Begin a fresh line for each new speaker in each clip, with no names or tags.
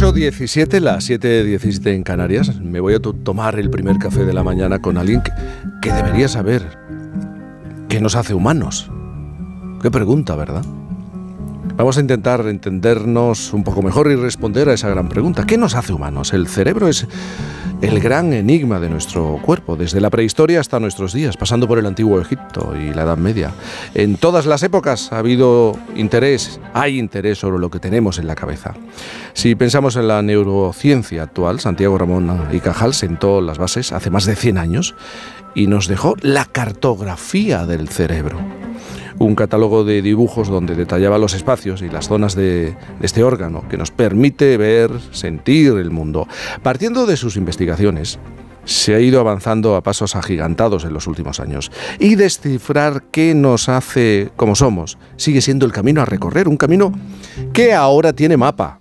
8.17, las 7.17 en Canarias. Me voy a tomar el primer café de la mañana con alguien que, que debería saber qué nos hace humanos. Qué pregunta, ¿verdad? Vamos a intentar entendernos un poco mejor y responder a esa gran pregunta. ¿Qué nos hace humanos? El cerebro es el gran enigma de nuestro cuerpo, desde la prehistoria hasta nuestros días, pasando por el antiguo Egipto y la Edad Media. En todas las épocas ha habido interés, hay interés sobre lo que tenemos en la cabeza. Si pensamos en la neurociencia actual, Santiago Ramón y Cajal sentó las bases hace más de 100 años y nos dejó la cartografía del cerebro un catálogo de dibujos donde detallaba los espacios y las zonas de, este órgano que nos permite ver, sentir el mundo. Partiendo de sus investigaciones, se ha ido avanzando a pasos agigantados en los últimos años. Y descifrar qué nos hace como somos sigue siendo el camino a recorrer, un camino que ahora tiene mapa,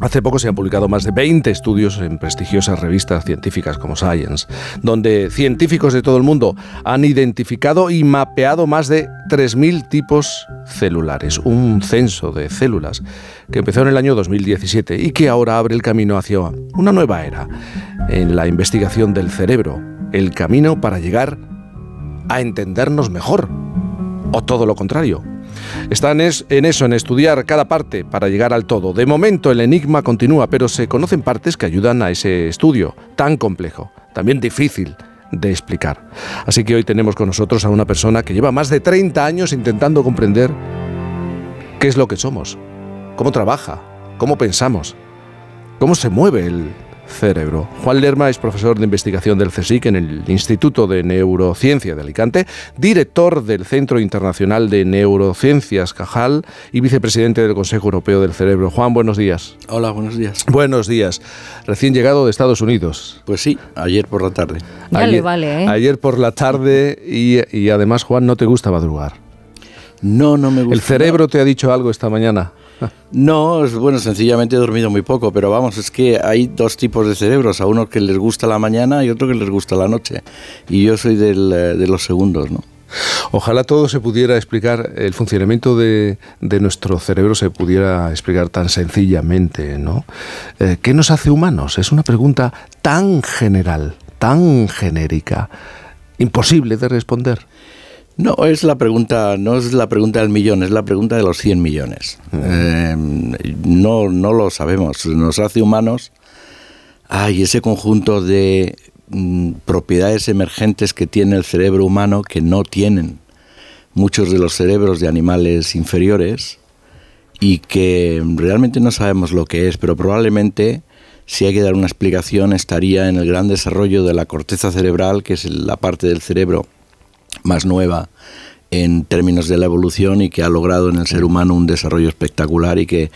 Hace poco se han publicado más de 20 estudios en prestigiosas revistas científicas como Science, donde científicos de todo el mundo han identificado y mapeado más de 3.000 tipos celulares, un censo de células que empezó en el año 2017 y que ahora abre el camino hacia una nueva era en la investigación del cerebro, el camino para llegar a entendernos mejor, o todo lo contrario, están en eso, en estudiar cada parte para llegar al todo. De momento el enigma continúa, pero se conocen partes que ayudan a ese estudio tan complejo, también difícil de explicar. Así que hoy tenemos con nosotros a una persona que lleva más de 30 años intentando comprender qué es lo que somos, cómo trabaja, cómo pensamos, cómo se mueve el cerebro. Juan Lerma es profesor de investigación del CSIC en el Instituto de Neurociencia de Alicante, director del Centro Internacional de Neurociencias Cajal y vicepresidente del Consejo Europeo del Cerebro. Juan, buenos días.
Hola, buenos días.
Buenos días. Recién llegado de Estados Unidos.
Pues sí, ayer por la tarde.
ayer, vale, ¿eh?
Ayer por la tarde y, y además, Juan, no te gusta madrugar.
No, no me gusta.
¿El cerebro te ha dicho algo esta mañana?
No, bueno, sencillamente he dormido muy poco, pero vamos, es que hay dos tipos de cerebros, a uno que les gusta la mañana y otro que les gusta la noche. Y yo soy eh, de los segundos, ¿no?
Ojalá todo se pudiera explicar, el funcionamiento de, de nuestro cerebro se pudiera explicar tan sencillamente, ¿no? Eh, ¿Qué nos hace humanos? Es una pregunta tan general, tan genérica, imposible de responder.
No, es la pregunta, no es la pregunta del millón, es la pregunta de los 100 millones. Eh, no, no lo sabemos. Nos hace humanos. Hay ese conjunto de mm, propiedades emergentes que tiene el cerebro humano que no tienen muchos de los cerebros de animales inferiores y que realmente no sabemos lo que es, pero probablemente si hay que dar una explicación estaría en el gran desarrollo de la corteza cerebral, que es la parte del cerebro más nueva en términos de la evolución y que ha logrado en el ser humano un desarrollo espectacular y que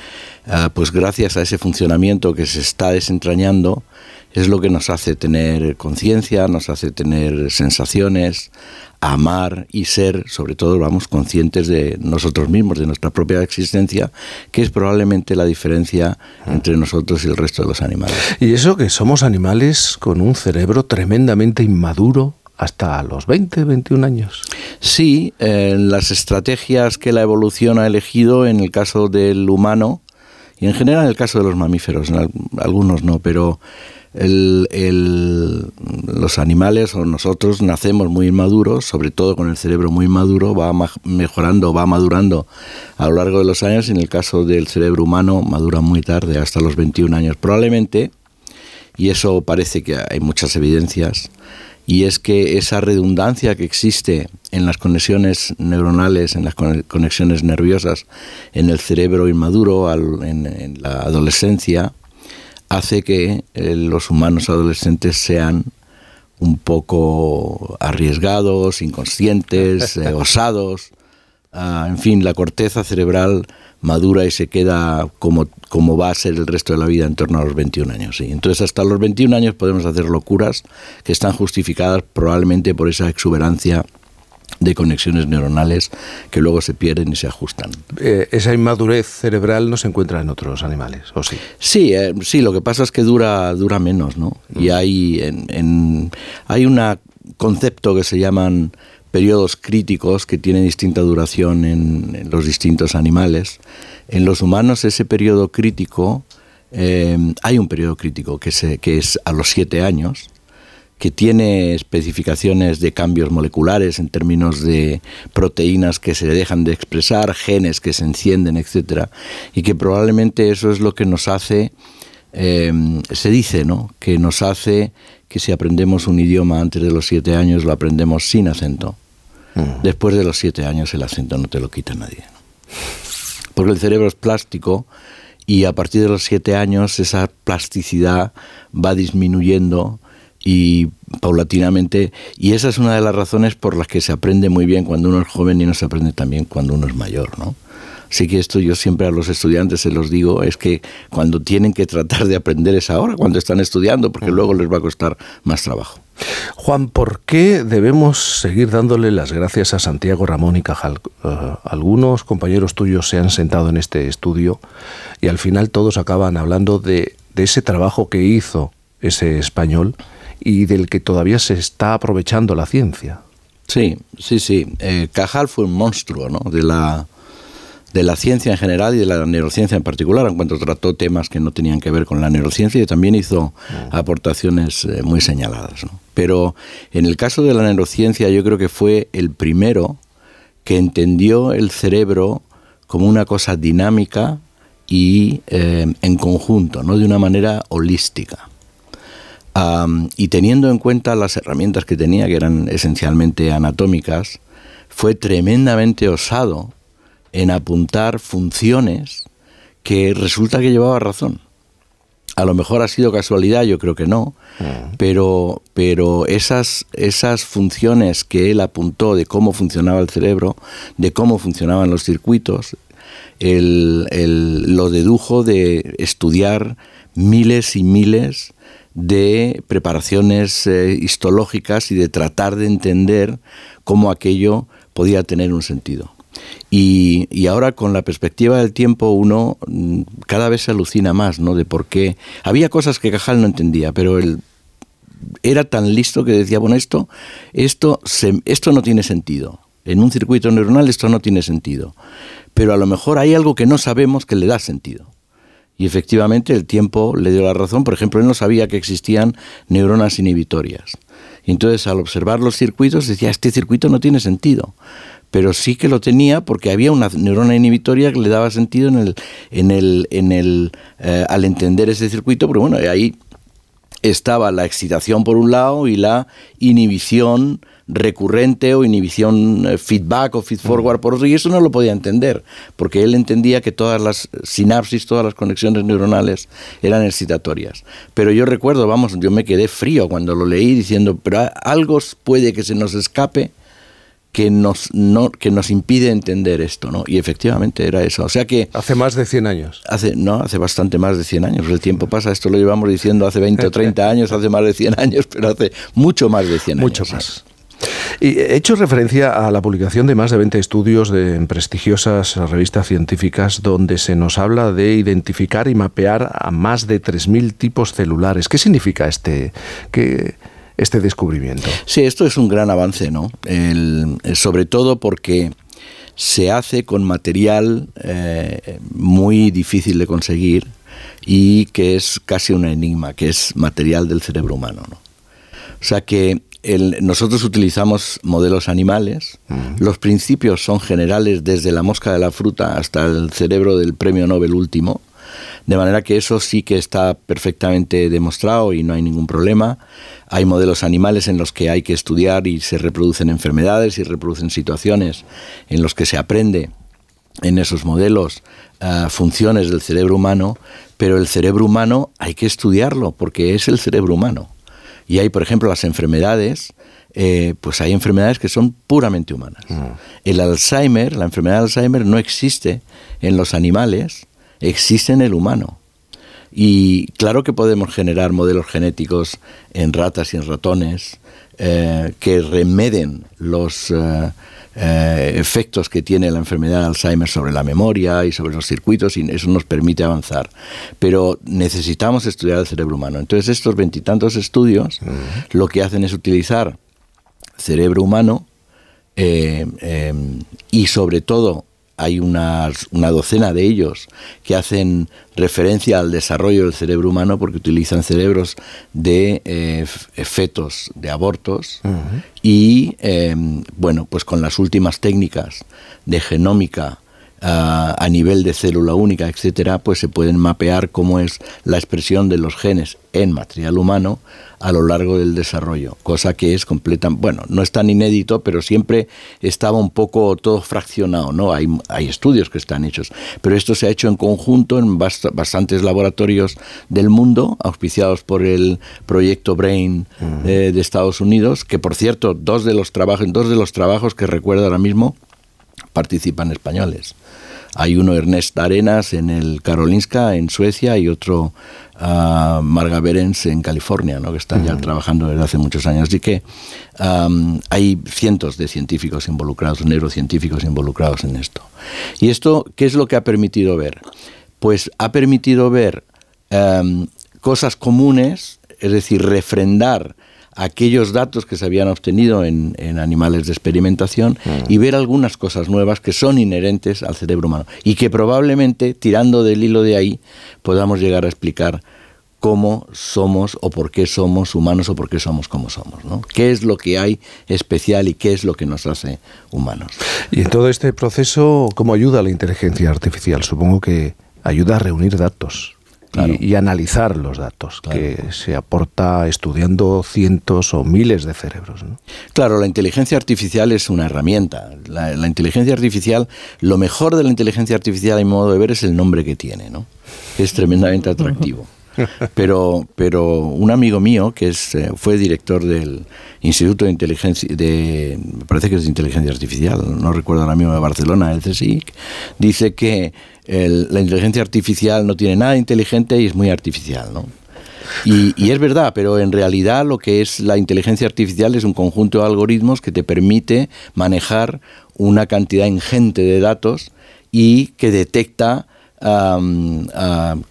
ah, pues gracias a ese funcionamiento que se está desentrañando es lo que nos hace tener conciencia, nos hace tener sensaciones, amar y ser, sobre todo, vamos, conscientes de nosotros mismos, de nuestra propia existencia, que es probablemente la diferencia entre nosotros y el resto de los animales.
Y eso que somos animales con un cerebro tremendamente inmaduro, hasta los 20, 21 años.
Sí, en las estrategias que la evolución ha elegido en el caso del humano y en general en el caso de los mamíferos, algunos no, pero el, los animales o nosotros nacemos muy inmaduros, sobre todo con el cerebro muy maduro, va mejorando, va madurando a lo largo de los años y en el caso del cerebro humano madura muy tarde, hasta los 21 años probablemente, y eso parece que hay muchas evidencias y es que esa redundancia que existe en las conexiones neuronales, en las conexiones nerviosas, en el cerebro inmaduro, en, la adolescencia, hace que eh, los humanos adolescentes sean un poco arriesgados, inconscientes, eh, osados. Ah, en fin, la corteza cerebral madura y se queda como, como va a ser el resto de la vida en torno a los 21 años. ¿sí? Entonces hasta los 21 años podemos hacer locuras que están justificadas probablemente por esa exuberancia de conexiones neuronales que luego se pierden y se ajustan.
Eh, esa inmadurez cerebral no se encuentra en otros animales, ¿o sí?
Sí, eh, sí, lo que pasa es que dura, dura menos, ¿no? Y mm. hay, en, hay un concepto que se llaman periodos críticos que tienen distinta duración en, los distintos animales. En los humanos ese periodo crítico eh, hay un periodo crítico que, se, es a los siete años, que tiene especificaciones de cambios moleculares en términos de proteínas que se dejan de expresar, genes que se encienden, etcétera, y que probablemente eso es lo que nos hace, eh, se dice, ¿no? Que nos hace que si aprendemos un idioma antes de los siete años lo aprendemos sin acento. Mm. Después de los siete años el acento no te lo quita nadie. Porque el cerebro es plástico y a partir de los siete años esa plasticidad va disminuyendo y paulatinamente, y esa es una de las razones por las que se aprende muy bien cuando uno es joven y no se aprende también cuando uno es mayor, ¿no? Así que esto yo siempre a los estudiantes se los digo, es que cuando tienen que tratar de aprender es ahora, cuando están estudiando, porque luego les va a costar más trabajo.
Juan, ¿por qué debemos seguir dándole las gracias a Santiago Ramón y Cajal? Eh, algunos compañeros tuyos se han sentado en este estudio y al final todos acaban hablando de, ese trabajo que hizo ese español y del que todavía se está aprovechando la ciencia.
Sí, sí, sí. Eh, Cajal fue un monstruo ¿no? de, la, de la ciencia en general y de la neurociencia en particular, en cuanto trató temas que no tenían que ver con la neurociencia y también hizo mm. aportaciones eh, muy señaladas. Pero en el caso de la neurociencia yo creo que fue el primero que entendió el cerebro como una cosa dinámica y eh, en conjunto, no de una manera holística y teniendo en cuenta las herramientas que tenía, que eran esencialmente anatómicas, fue tremendamente osado en apuntar funciones que resulta que llevaba razón. A lo mejor ha sido casualidad, yo creo que no, mm. pero, pero esas, esas funciones que él apuntó de cómo funcionaba el cerebro, de cómo funcionaban los circuitos, lo dedujo de estudiar miles y miles de preparaciones eh, histológicas y de tratar de entender cómo aquello podía tener un sentido. Y, ahora con la perspectiva del tiempo uno mm, cada vez se alucina más, ¿no? De por qué. Había cosas que Cajal no entendía, pero él era tan listo que decía, bueno, esto, esto, esto no tiene sentido. En un circuito neuronal esto no tiene sentido. Pero a lo mejor hay algo que no sabemos que le da sentido. Y efectivamente el tiempo le dio la razón. Por ejemplo, él no sabía que existían neuronas inhibitorias. Y entonces al observar los circuitos decía, este circuito no tiene sentido. Pero sí que lo tenía porque había una neurona inhibitoria que le daba sentido en el, en el, en el, eh, al entender ese circuito. Pero bueno, ahí estaba la excitación por un lado y la inhibición recurrente o inhibición eh, feedback o feed forward por otro, y eso no lo podía entender, porque él entendía que todas las sinapsis, todas las conexiones neuronales eran excitatorias. Pero yo recuerdo, vamos, yo me quedé frío cuando lo leí diciendo, pero algo puede que se nos escape que nos, no, que nos impide entender esto, ¿no? Y efectivamente era eso. O sea que...
Hace más de 100 años.
Hace, no, hace bastante más de 100 años. El tiempo pasa, esto lo llevamos diciendo hace 20 o 30 años, hace más de 100 años, pero hace mucho más de 100
años. Mucho más. Y he hecho referencia a la publicación de más de 20 estudios de, en prestigiosas revistas científicas donde se nos habla de identificar y mapear a más de 3.000 tipos celulares. ¿Qué significa este, este descubrimiento?
Sí, esto es un gran avance, ¿no? sobre todo porque se hace con material eh, muy difícil de conseguir y que es casi un enigma, que es material del cerebro humano. ¿no? O sea que nosotros utilizamos modelos animales, los principios son generales desde la mosca de la fruta hasta el cerebro del premio Nobel último, de manera que eso sí que está perfectamente demostrado y no hay ningún problema. Hay modelos animales en los que hay que estudiar y se reproducen enfermedades y reproducen situaciones en los que se aprende en esos modelos ah, funciones del cerebro humano, pero el cerebro humano hay que estudiarlo porque es el cerebro humano. Y hay, por ejemplo, las enfermedades, eh, pues hay enfermedades que son puramente humanas. Mm. El Alzheimer, la enfermedad de Alzheimer no existe en los animales, existe en el humano. Y claro que podemos generar modelos genéticos en ratas y en ratones eh, que remeden los, eh, eh, efectos que tiene la enfermedad de Alzheimer sobre la memoria y sobre los circuitos y eso nos permite avanzar. Pero necesitamos estudiar el cerebro humano. Entonces estos veintitantos estudios lo que hacen es utilizar cerebro humano em, y sobre todo hay una, docena de ellos que hacen referencia al desarrollo del cerebro humano porque utilizan cerebros de eh, fetos, de abortos, y em, bueno, pues con las últimas técnicas de genómica a nivel de célula única, etcétera, pues se pueden mapear cómo es la expresión de los genes en material humano a lo largo del desarrollo, cosa que es completa, bueno, no es tan inédito, pero siempre estaba un poco todo fraccionado, ¿no? Hay, hay estudios que están hechos, pero esto se ha hecho en conjunto en bastantes laboratorios del mundo, auspiciados por el proyecto Brain eh, de Estados Unidos, que por cierto, dos de los trabajos, dos de los trabajos que recuerdo ahora mismo participan españoles. Hay uno Ernest Arenas en el Karolinska, en Suecia, y otro uh, Marga Berens en California, ¿no? que están ya trabajando desde hace muchos años. Así que hay cientos de científicos involucrados, neurocientíficos involucrados en esto. ¿Y esto qué es lo que ha permitido ver? Pues ha permitido ver cosas comunes, es decir, refrendar aquellos datos que se habían obtenido en, animales de experimentación y ver algunas cosas nuevas que son inherentes al cerebro humano y que probablemente, tirando del hilo de ahí, podamos llegar a explicar cómo somos o por qué somos humanos o por qué somos como somos, ¿no? ¿Qué es lo que hay especial y qué es lo que nos hace humanos?
Y en todo este proceso, ¿cómo ayuda la inteligencia artificial? Supongo que ayuda a reunir datos y, analizar los datos que se aporta estudiando cientos o miles de cerebros.
Claro, la inteligencia artificial es una herramienta. La, inteligencia artificial, lo mejor de la inteligencia artificial, a mi modo de ver, es el nombre que tiene, ¿no? es tremendamente atractivo. Pero, pero un amigo mío, que es, eh, fue director del Instituto de Inteligencia, de, me parece que es de Inteligencia Artificial, no recuerdo ahora mismo de Barcelona, el CSIC, dice que la inteligencia artificial no tiene nada inteligente y es muy artificial, ¿no? Y, es verdad, pero en realidad lo que es la inteligencia artificial es un conjunto de algoritmos que te permite manejar una cantidad ingente de datos y que detecta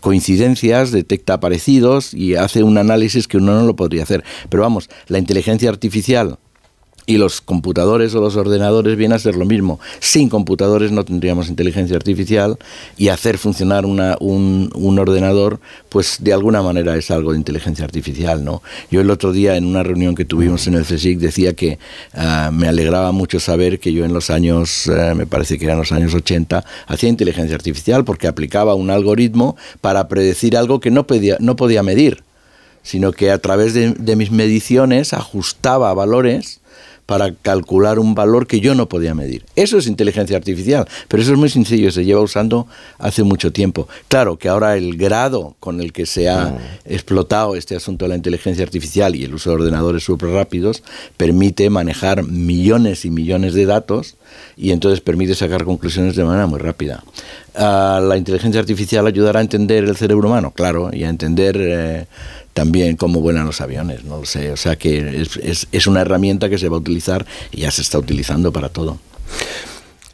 coincidencias, detecta parecidos y hace un análisis que uno no lo podría hacer. Pero vamos, la inteligencia artificial y los computadores o los ordenadores vienen a ser lo mismo. Sin computadores no tendríamos inteligencia artificial y hacer funcionar un, ordenador, pues de alguna manera es algo de inteligencia artificial, ¿no? Yo el otro día en una reunión que tuvimos en el CSIC decía que ah, me alegraba mucho saber que yo en los años, eh, me parece que eran los años 80, hacía inteligencia artificial porque aplicaba un algoritmo para predecir algo que no podía, no podía medir, sino que a través de, de mis mediciones ajustaba valores para calcular un valor que yo no podía medir. Eso es inteligencia artificial, pero eso es muy sencillo, se lleva usando hace mucho tiempo. Claro que ahora el grado con el que se ha mm. explotado este asunto de la inteligencia artificial y el uso de ordenadores súper rápidos permite manejar millones y millones de datos y entonces permite sacar conclusiones de manera muy rápida. Ah, la inteligencia artificial ayudará a entender el cerebro humano, claro, y a entender eh, también cómo vuelan los aviones, no lo sé. O sea que es, es, una herramienta que se va a utilizar y ya se está utilizando para todo.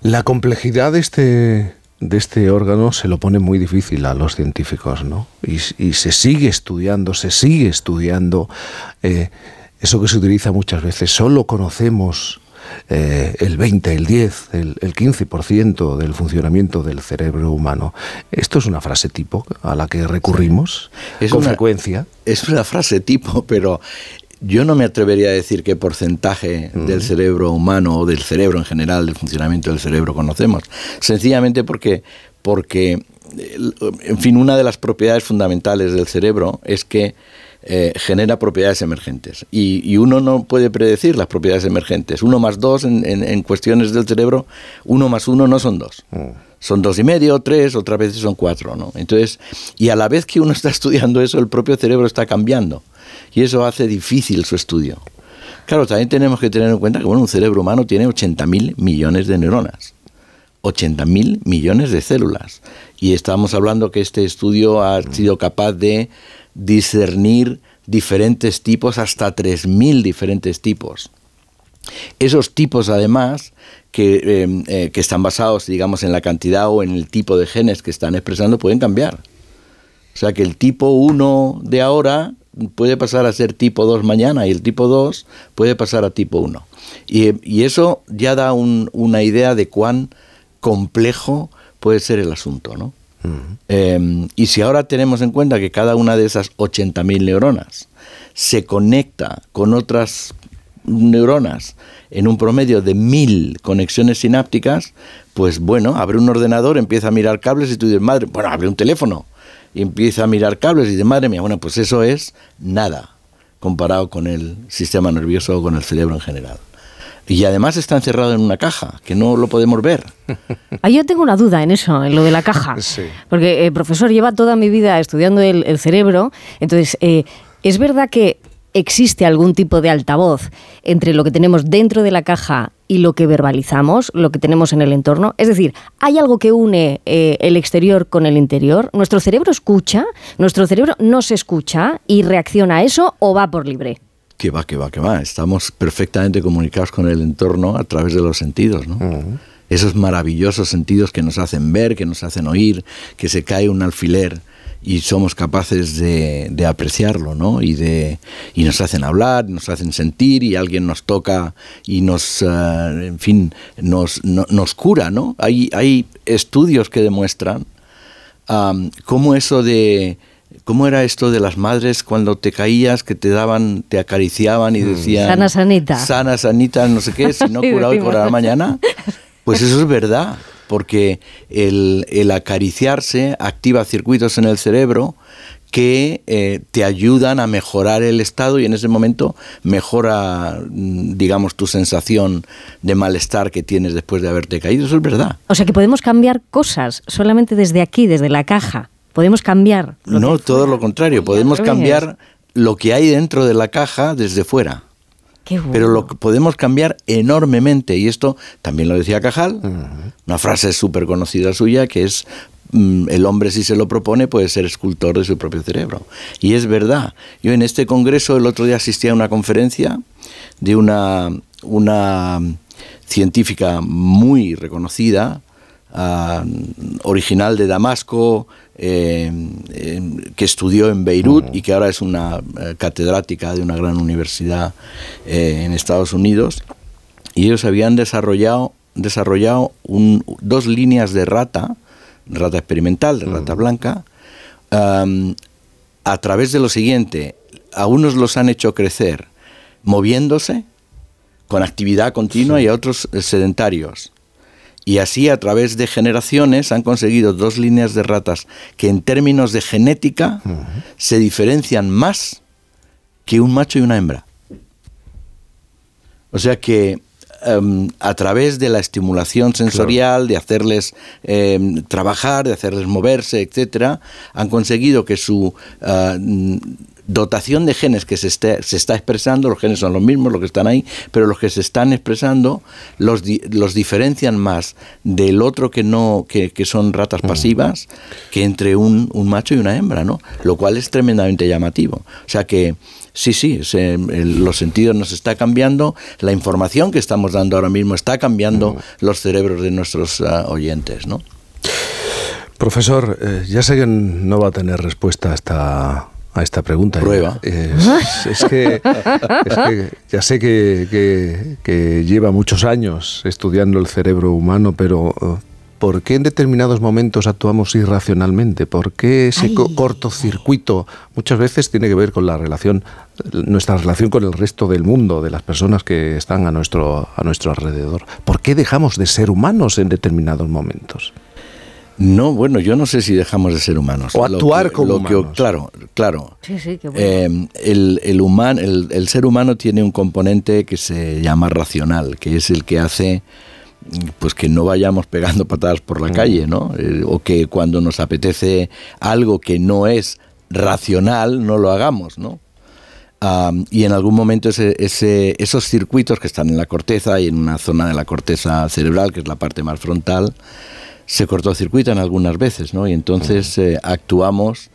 La complejidad de este, de este órgano se lo pone muy difícil a los científicos, ¿no? Y, se sigue estudiando, se sigue estudiando. Eh, eso que se utiliza muchas veces, solo conocemos eh, el 20, el 10, el, el 15% del funcionamiento del cerebro humano. Esto es una frase tipo a la que recurrimos con frecuencia.
Es una frase tipo, pero yo no me atrevería a decir qué porcentaje del cerebro humano o del cerebro en general, del funcionamiento del cerebro conocemos. Sencillamente porque, porque, en fin, una de las propiedades fundamentales del cerebro es que eh, genera propiedades emergentes. Y, uno no puede predecir las propiedades emergentes. Uno más dos en, cuestiones del cerebro, uno más uno no son dos. Mm. Son dos y medio, tres, otras veces son cuatro, ¿no? Entonces, y a la vez que uno está estudiando eso, el propio cerebro está cambiando. Y eso hace difícil su estudio. Claro, también tenemos que tener en cuenta que bueno, un cerebro humano tiene 80.000 millones de neuronas. 80.000 millones de células. Y estamos hablando que este estudio ha sido capaz de discernir diferentes tipos, hasta 3.000 diferentes tipos. Esos tipos, además, que, em, eh, que, están basados, digamos, en la cantidad o en el tipo de genes que están expresando, pueden cambiar. O sea que el tipo 1 de ahora puede pasar a ser tipo 2 mañana y el tipo 2 puede pasar a tipo 1. Y, eso ya da una idea de cuán complejo puede ser el asunto, ¿no? Em, y si ahora tenemos en cuenta que cada una de esas 80.000 neuronas se conecta con otras neuronas en un promedio de mil conexiones sinápticas, pues bueno, abre un ordenador, empieza a mirar cables y tú dices, madre, bueno, abre un teléfono y empieza a mirar cables y dices, madre mía, bueno, pues eso es nada comparado con el sistema nervioso o con el cerebro en general. Y además está encerrado en una caja, que no lo podemos ver.
Ah, yo tengo una duda en eso, en lo de la caja. Porque, el eh, profesor, lleva toda mi vida estudiando el, cerebro. Entonces, eh, ¿es verdad que existe algún tipo de altavoz entre lo que tenemos dentro de la caja y lo que verbalizamos, lo que tenemos en el entorno? Es decir, ¿hay algo que une eh, el exterior con el interior? ¿Nuestro cerebro escucha? ¿Nuestro cerebro no se escucha y reacciona a eso o va por libre?
Que va, que va, que va. Estamos perfectamente comunicados con el entorno a través de los sentidos, ¿no? Esos maravillosos sentidos que nos hacen ver, que nos hacen oír, que se cae un alfiler y somos capaces de, apreciarlo, ¿no? Y, de, y nos hacen hablar, nos hacen sentir y alguien nos toca y nos, eh, en fin, nos, nos cura, ¿no? Hay, hay estudios que demuestran cómo eso de... ¿Cómo era esto de las madres cuando te caías, que te daban, te acariciaban y mm. decían...
Sana, sanita.
Sana, sanita, no sé qué, si no curado y curará mañana? Pues eso es verdad porque el, acariciarse activa circuitos en el cerebro que eh, te ayudan a mejorar el estado y en ese momento mejora, mm, digamos, tu sensación de malestar que tienes después de haberte caído. Eso es verdad.
O sea que podemos cambiar cosas solamente desde aquí, desde la caja. Podemos cambiar.
no, todo lo contrario. Podemos cambiar lo que hay dentro de la caja desde fuera. Pero lo podemos cambiar enormemente. Y esto también lo decía Cajal, una frase súper conocida suya que es mm, el hombre si se lo propone puede ser escultor de su propio cerebro. Y es verdad. Yo en este congreso el otro día asistí a una conferencia de una, una científica muy reconocida, ah, original de Damasco, eh, que estudió en Beirut y que ahora es una eh, catedrática de una gran universidad eh, en Estados Unidos. Y ellos habían desarrollado, desarrollado dos líneas de rata, rata experimental, de rata blanca, a través de lo siguiente. A unos los han hecho crecer moviéndose, con actividad continua, y a otros sedentarios. Y así a través de generaciones han conseguido dos líneas de ratas que en términos de genética se diferencian más que un macho y una hembra. O sea que em, a través de la estimulación sensorial, de hacerles em, trabajar, de hacerles moverse, etcétera, han conseguido que su ah, dotación de genes que se, se está expresando, los genes son los mismos, los que están ahí, pero los que se están expresando los, los diferencian más del otro que no, que, son ratas mm. pasivas, que entre un, macho y una hembra, ¿no? Lo cual es tremendamente llamativo. O sea que sí, sí, los sentidos nos está cambiando, la información que estamos dando ahora mismo está cambiando mm. los cerebros de nuestros ah, oyentes, ¿no?
Profesor, eh, ya sé que no va a tener respuesta hasta a esta pregunta.
Prueba.
Es, que, ya sé que, lleva muchos años estudiando el cerebro humano, pero uh, ¿por qué en determinados momentos actuamos irracionalmente? ¿Por qué ese cortocircuito muchas veces tiene que ver con la relación, nuestra relación con el resto del mundo, de las personas que están a nuestro, a nuestro alrededor? ¿Por qué dejamos de ser humanos en determinados momentos?
No, bueno, yo no sé si dejamos de ser humanos.
O actuar como humanos.
claro, claro.
Sí, sí, qué
bueno. Eh, el, el, el, ser humano tiene un componente que se llama racional, que es el que hace pues que no vayamos pegando patadas por la mm. calle, ¿no? Eh, o que cuando nos apetece algo que no es racional, no lo hagamos, ¿no? y en algún momento ese, esos circuitos que están en la corteza y en una zona de la corteza cerebral, que es la parte más frontal, se cortocircuitan algunas veces, ¿no? Y entonces eh, actuamos,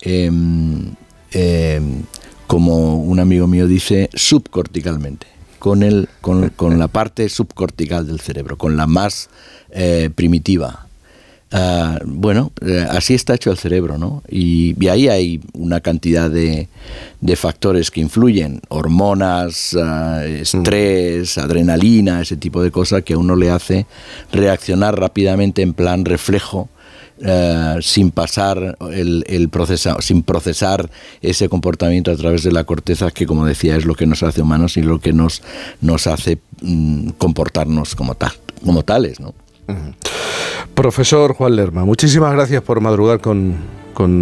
em, em, como un amigo mío dice, subcorticalmente, con, el, con, la parte subcortical del cerebro, con la más eh, primitiva. Ah, bueno, eh, así está hecho el cerebro, ¿no? Y, ahí hay una cantidad de, factores que influyen, hormonas, ah, estrés, adrenalina, ese tipo de cosas que a uno le hace reaccionar rápidamente en plan reflejo. Eh, sin pasar el, el sin procesar ese comportamiento a través de la corteza, que como decía es lo que nos hace humanos y lo que nos, nos hace mm, comportarnos como, tal, como tales. ¿no?
Profesor Juan Lerma, muchísimas gracias por madrugar con,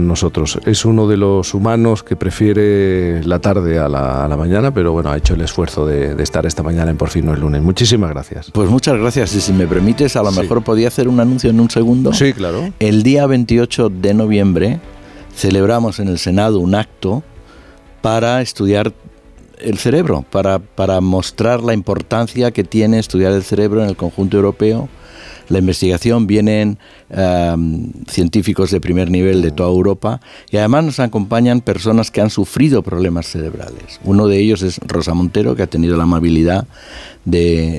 nosotros. Es uno de los humanos que prefiere la tarde a la, mañana, pero bueno, ha hecho el esfuerzo de, estar esta mañana en Por fin no es lunes. Muchísimas gracias.
Pues muchas gracias. Y si me permites, a lo mejor podía hacer un anuncio en un segundo.
Sí, claro.
El día 28 de noviembre celebramos en el Senado un acto para estudiar el cerebro, para, para mostrar la importancia que tiene estudiar el cerebro en el conjunto europeo la investigación, vienen em, científicos de primer nivel de toda Europa y además nos acompañan personas que han sufrido problemas cerebrales. Uno de ellos es Rosa Montero, que ha tenido la amabilidad de,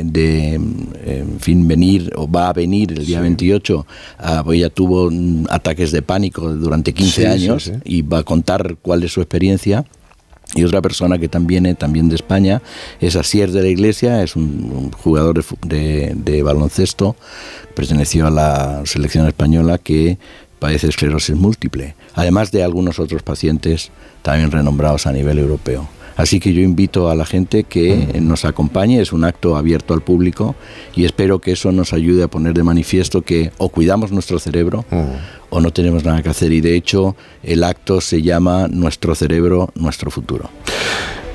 en fin, venir o va a venir el día 28. Ah, pues ella tuvo ataques de pánico durante 15 años y va a contar cuál es su experiencia. Y otra persona que también viene, también de España, es Asier de la Iglesia, es un, jugador de, baloncesto, perteneció a la selección española que padece esclerosis múltiple, además de algunos otros pacientes también renombrados a nivel europeo. Así que yo invito a la gente que nos acompañe, es un acto abierto al público y espero que eso nos ayude a poner de manifiesto que o cuidamos nuestro cerebro o no tenemos nada que hacer y de hecho el acto se llama Nuestro cerebro, nuestro futuro.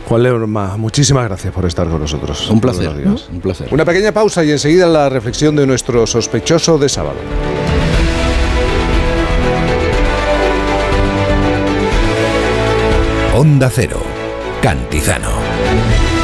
Juan Leorma, muchísimas gracias por estar con nosotros.
Un placer, un placer.
Una pequeña pausa y enseguida la reflexión de nuestro sospechoso de sábado.
Onda Cero, Cantizano.